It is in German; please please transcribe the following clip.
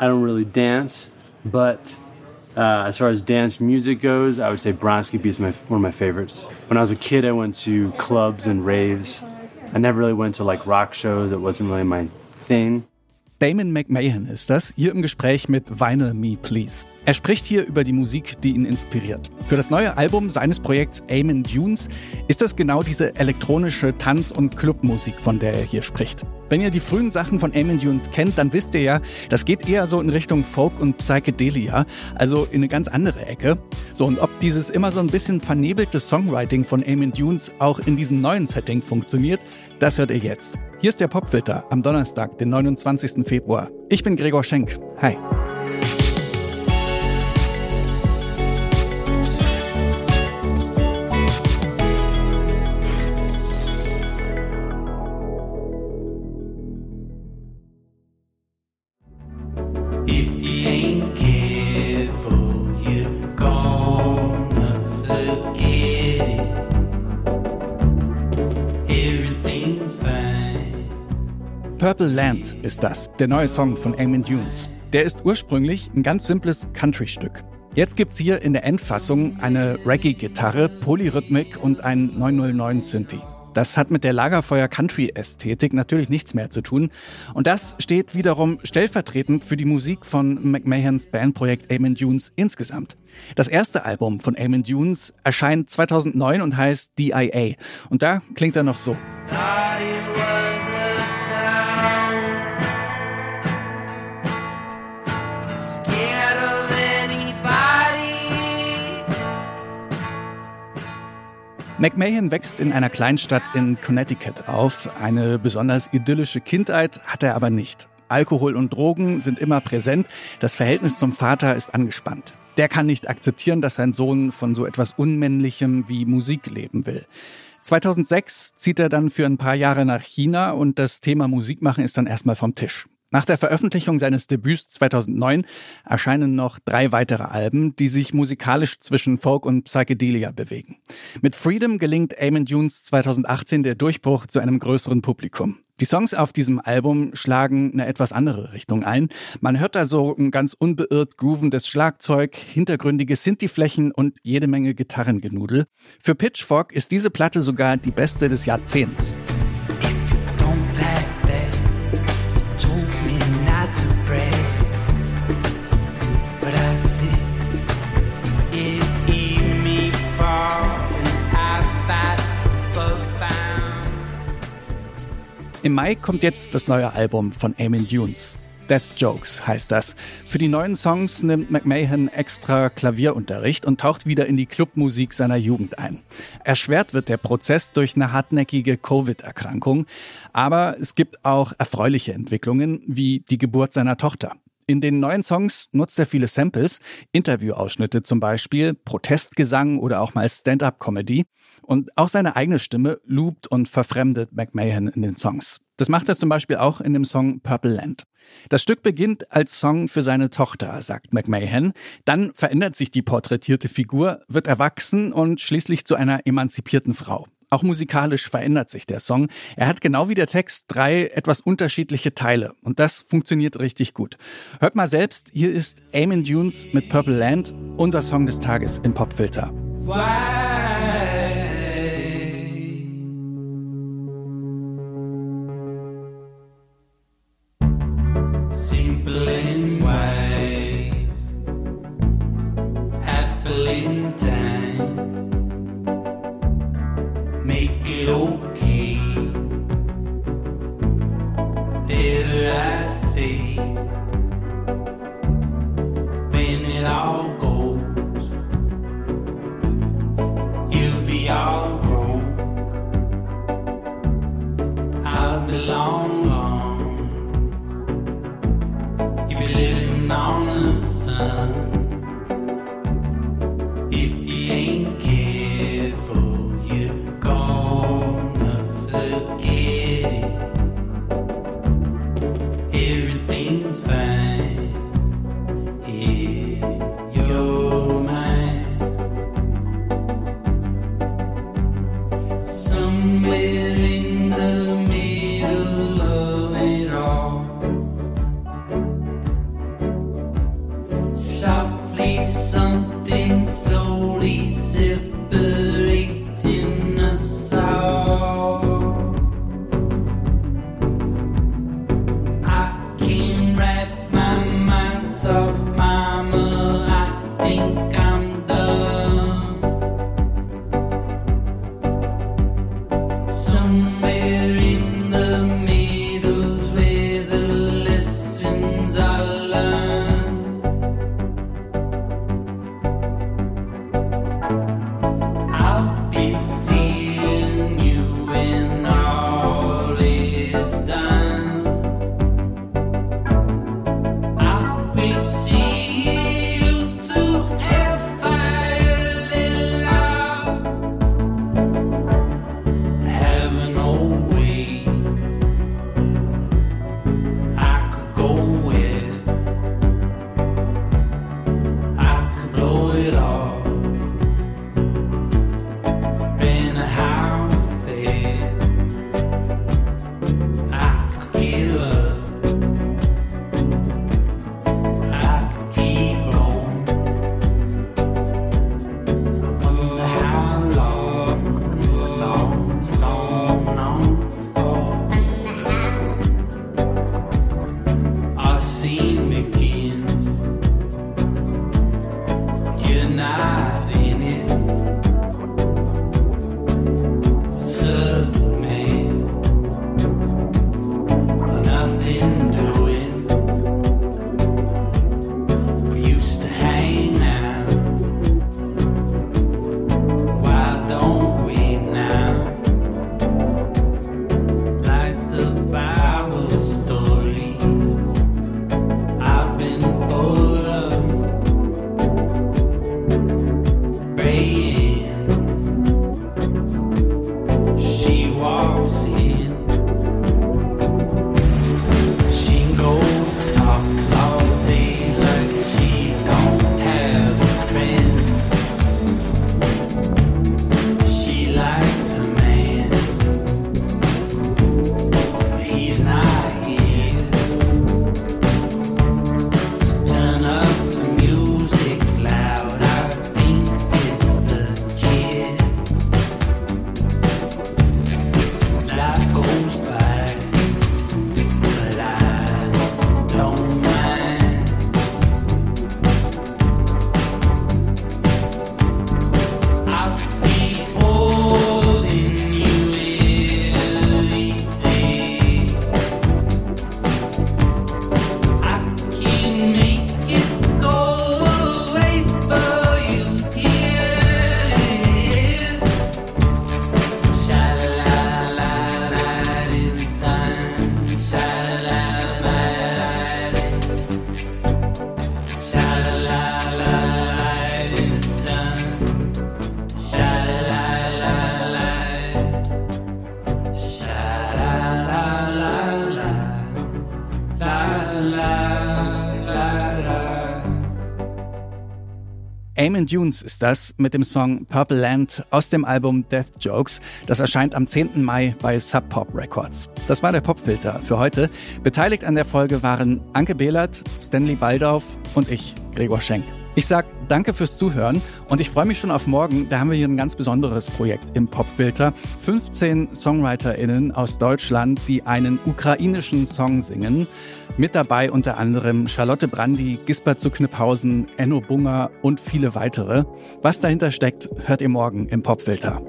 I don't really dance, but uh, as far as dance music goes, I would say Bronski Beat is my, one of my favorites. When I was a kid, I went to clubs and raves. I never really went to like rock shows. It wasn't really my thing. Damon McMahon ist das, hier im Gespräch mit Vinyl Me Please. Er spricht hier über die Musik, die ihn inspiriert. Für das neue Album seines Projekts Amen Dunes ist das genau diese elektronische Tanz- und Clubmusik, von der er hier spricht. Wenn ihr die frühen Sachen von Amen Dunes kennt, dann wisst ihr ja, das geht eher so in Richtung Folk und Psychedelia, also in eine ganz andere Ecke. So, und ob dieses immer so ein bisschen vernebelte Songwriting von Amen Dunes auch in diesem neuen Setting funktioniert, das hört ihr jetzt. Hier ist der Popfilter am Donnerstag, den 29. Februar. Ich bin Gregor Schenk. Hi. Purple Land ist das, der neue Song von Eamon Dunes. Der ist ursprünglich ein ganz simples Country-Stück. Jetzt gibt's hier in der Endfassung eine Reggae-Gitarre, Polyrhythmik und ein 909 Synthi. Das hat mit der Lagerfeuer-Country-Ästhetik natürlich nichts mehr zu tun. Und das steht wiederum stellvertretend für die Musik von McMahons Bandprojekt Amen Dunes insgesamt. Das erste Album von Amen Dunes erscheint 2009 und heißt DIA. Und da klingt er noch so. McMahon wächst in einer Kleinstadt in Connecticut auf. Eine besonders idyllische Kindheit hat er aber nicht. Alkohol und Drogen sind immer präsent. Das Verhältnis zum Vater ist angespannt. Der kann nicht akzeptieren, dass sein Sohn von so etwas Unmännlichem wie Musik leben will. 2006 zieht er dann für ein paar Jahre nach China und das Thema Musikmachen ist dann erstmal vom Tisch. Nach der Veröffentlichung seines Debüts 2009 erscheinen noch drei weitere Alben, die sich musikalisch zwischen Folk und Psychedelia bewegen. Mit Freedom gelingt Eamon Dunes 2018 der Durchbruch zu einem größeren Publikum. Die Songs auf diesem Album schlagen eine etwas andere Richtung ein. Man hört da so ein ganz unbeirrt groovendes Schlagzeug, hintergründige Sinti-Flächen und jede Menge Gitarrengenudel. Für Pitchfork ist diese Platte sogar die beste des Jahrzehnts. Im Mai kommt jetzt das neue Album von Eamon Dunes. Death Jokes heißt das. Für die neuen Songs nimmt McMahon extra Klavierunterricht und taucht wieder in die Clubmusik seiner Jugend ein. Erschwert wird der Prozess durch eine hartnäckige Covid-Erkrankung, aber es gibt auch erfreuliche Entwicklungen, wie die Geburt seiner Tochter. In den neuen Songs nutzt er viele Samples, Interviewausschnitte zum Beispiel, Protestgesang oder auch mal Stand-up-Comedy. Und auch seine eigene Stimme loopt und verfremdet McMahon in den Songs. Das macht er zum Beispiel auch in dem Song Purple Land. Das Stück beginnt als Song für seine Tochter, sagt McMahon. Dann verändert sich die porträtierte Figur, wird erwachsen und schließlich zu einer emanzipierten Frau. Auch musikalisch verändert sich der Song. Er hat genau wie der Text drei etwas unterschiedliche Teile und das funktioniert richtig gut. Hört mal selbst, hier ist Amen Dunes mit Purple Land, unser Song des Tages im Popfilter. Simple No. Damon Dunes ist das mit dem Song Purple Land aus dem Album Death Jokes. Das erscheint am 10. Mai bei Sub Pop Records. Das war der Popfilter für heute. Beteiligt an der Folge waren Anke Behlert, Stanley Baldauf und ich, Gregor Schenk. Ich sag danke fürs Zuhören und ich freue mich schon auf morgen. Da haben wir hier ein ganz besonderes Projekt im Popfilter. 15 SongwriterInnen aus Deutschland, die einen ukrainischen Song singen. Mit dabei unter anderem Charlotte Brandi, Gisbert zu Kniphausen, Enno Bunger und viele weitere. Was dahinter steckt, hört ihr morgen im Popfilter.